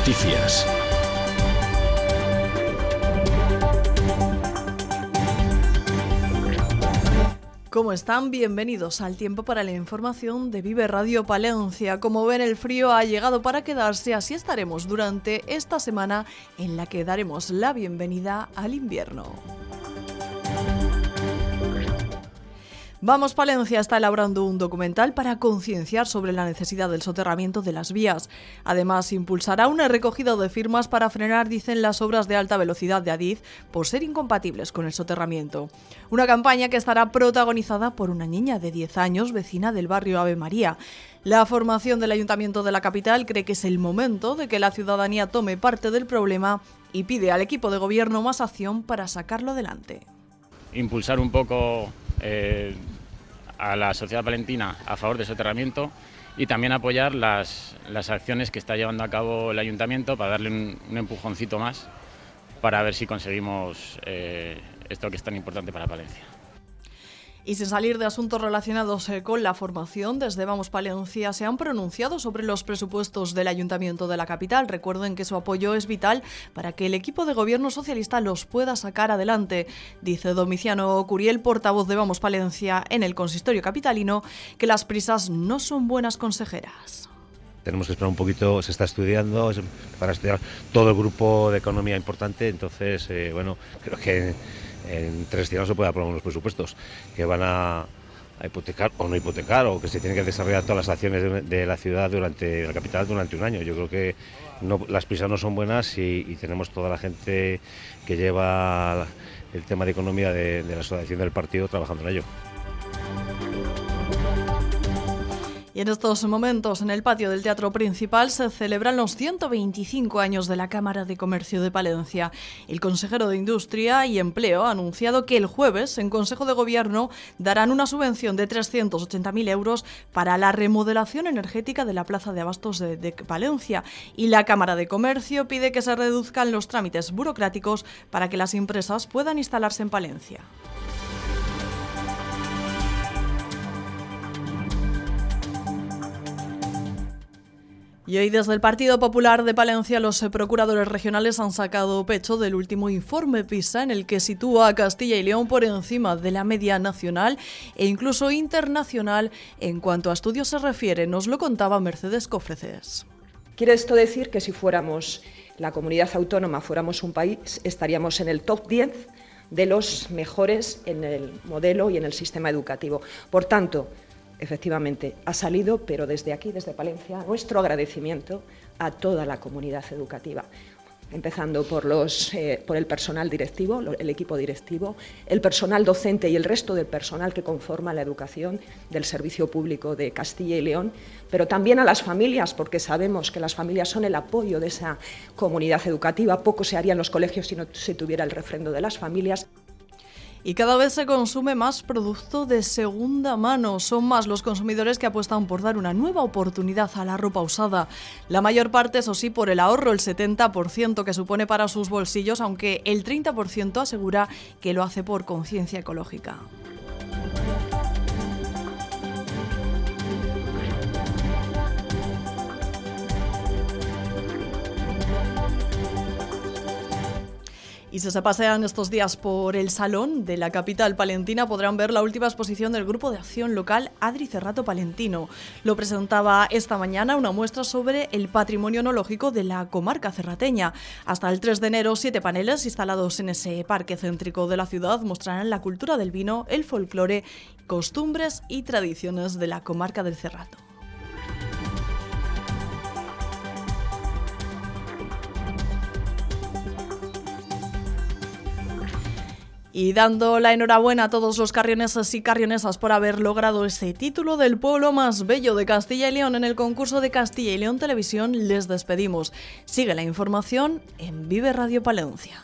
Noticias. ¿Cómo están? Bienvenidos al tiempo para la información de Vive Radio Palencia. Como ven, el frío ha llegado para quedarse, así estaremos durante esta semana en la que daremos la bienvenida al invierno. Vamos Palencia está elaborando un documental para concienciar sobre la necesidad del soterramiento de las vías. Además, impulsará una recogida de firmas para frenar, dicen, las obras de alta velocidad de Adif por ser incompatibles con el soterramiento. Una campaña que estará protagonizada por una niña de 10 años, vecina del barrio Ave María. La formación del Ayuntamiento de la capital cree que es el momento de que la ciudadanía tome parte del problema y pide al equipo de gobierno más acción para sacarlo adelante. Impulsar un poco eh, a la sociedad palentina a favor del soterramiento y también apoyar las, acciones que está llevando a cabo el ayuntamiento para darle un, empujoncito más para ver si conseguimos eh, esto que es tan importante para Palencia. Y sin salir de asuntos relacionados eh, con la formación, desde Vamos Palencia se han pronunciado sobre los presupuestos del Ayuntamiento de la capital. Recuerden que su apoyo es vital para que el equipo de gobierno socialista los pueda sacar adelante. Dice Domiciano Curiel, portavoz de Vamos Palencia en el consistorio capitalino, que las prisas no son buenas consejeras tenemos que esperar un poquito, se está estudiando para estudiar todo el grupo de economía importante, entonces, eh, bueno, creo que en tres no se puede aprobar unos presupuestos que van a, hipotecar o no hipotecar o que se tienen que desarrollar todas las acciones de, la ciudad durante la capital durante un año. Yo creo que las prisas no son buenas y, tenemos toda la gente que lleva el tema de economía de la asociación del partido trabajando en ello. Y en estos momentos, en el patio del Teatro Principal, se celebran los 125 años de la Cámara de Comercio de Palencia. El consejero de Industria y Empleo ha anunciado que el jueves, en Consejo de Gobierno, darán una subvención de 380.000 euros para la remodelación energética de la Plaza de Abastos de, de Palencia. Y la Cámara de Comercio pide que se reduzcan los trámites burocráticos para que las empresas puedan instalarse en Palencia. Y hoy desde el Partido Popular de Palencia los procuradores regionales han sacado pecho del último informe PISA en el que sitúa a Castilla y León por encima de la media nacional e incluso internacional en cuanto a estudios se refiere. Nos lo contaba Mercedes Cofreces. Quiere esto decir que si fuéramos la comunidad autónoma, fuéramos un país, estaríamos en el top 10 de los mejores en el modelo y en el sistema educativo. Por tanto, efectivamente ha salido, pero desde aquí, desde Palencia, nuestro agradecimiento a toda la comunidad educativa empezando por, los, eh, por el personal directivo, el equipo directivo, el personal docente y el resto del personal que conforma la educación del Servicio Público de Castilla y León, pero también a las familias, porque sabemos que las familias son el apoyo de esa comunidad educativa. Poco se haría en los colegios si no se tuviera el refrendo de las familias y cada vez se consume más producto de segunda mano. Son más los consumidores que apuestan por dar una nueva oportunidad a la ropa usada. La mayor parte, eso sí, por el ahorro, el 70% que supone para sus bolsillos, aunque el 30% asegura que lo hace por conciencia ecológica. Si se pasean estos días por el salón de la capital palentina podrán ver la última exposición del Grupo de Acción Local Adri Cerrato Palentino. Lo presentaba esta mañana una muestra sobre el patrimonio onológico de la comarca cerrateña. Hasta el 3 de enero, siete paneles instalados en ese parque céntrico de la ciudad mostrarán la cultura del vino, el folclore, costumbres y tradiciones de la comarca del Cerrato. Y dando la enhorabuena a todos los carrioneses y carrionesas por haber logrado ese título del pueblo más bello de Castilla y León en el concurso de Castilla y León Televisión, les despedimos. Sigue la información en Vive Radio Palencia.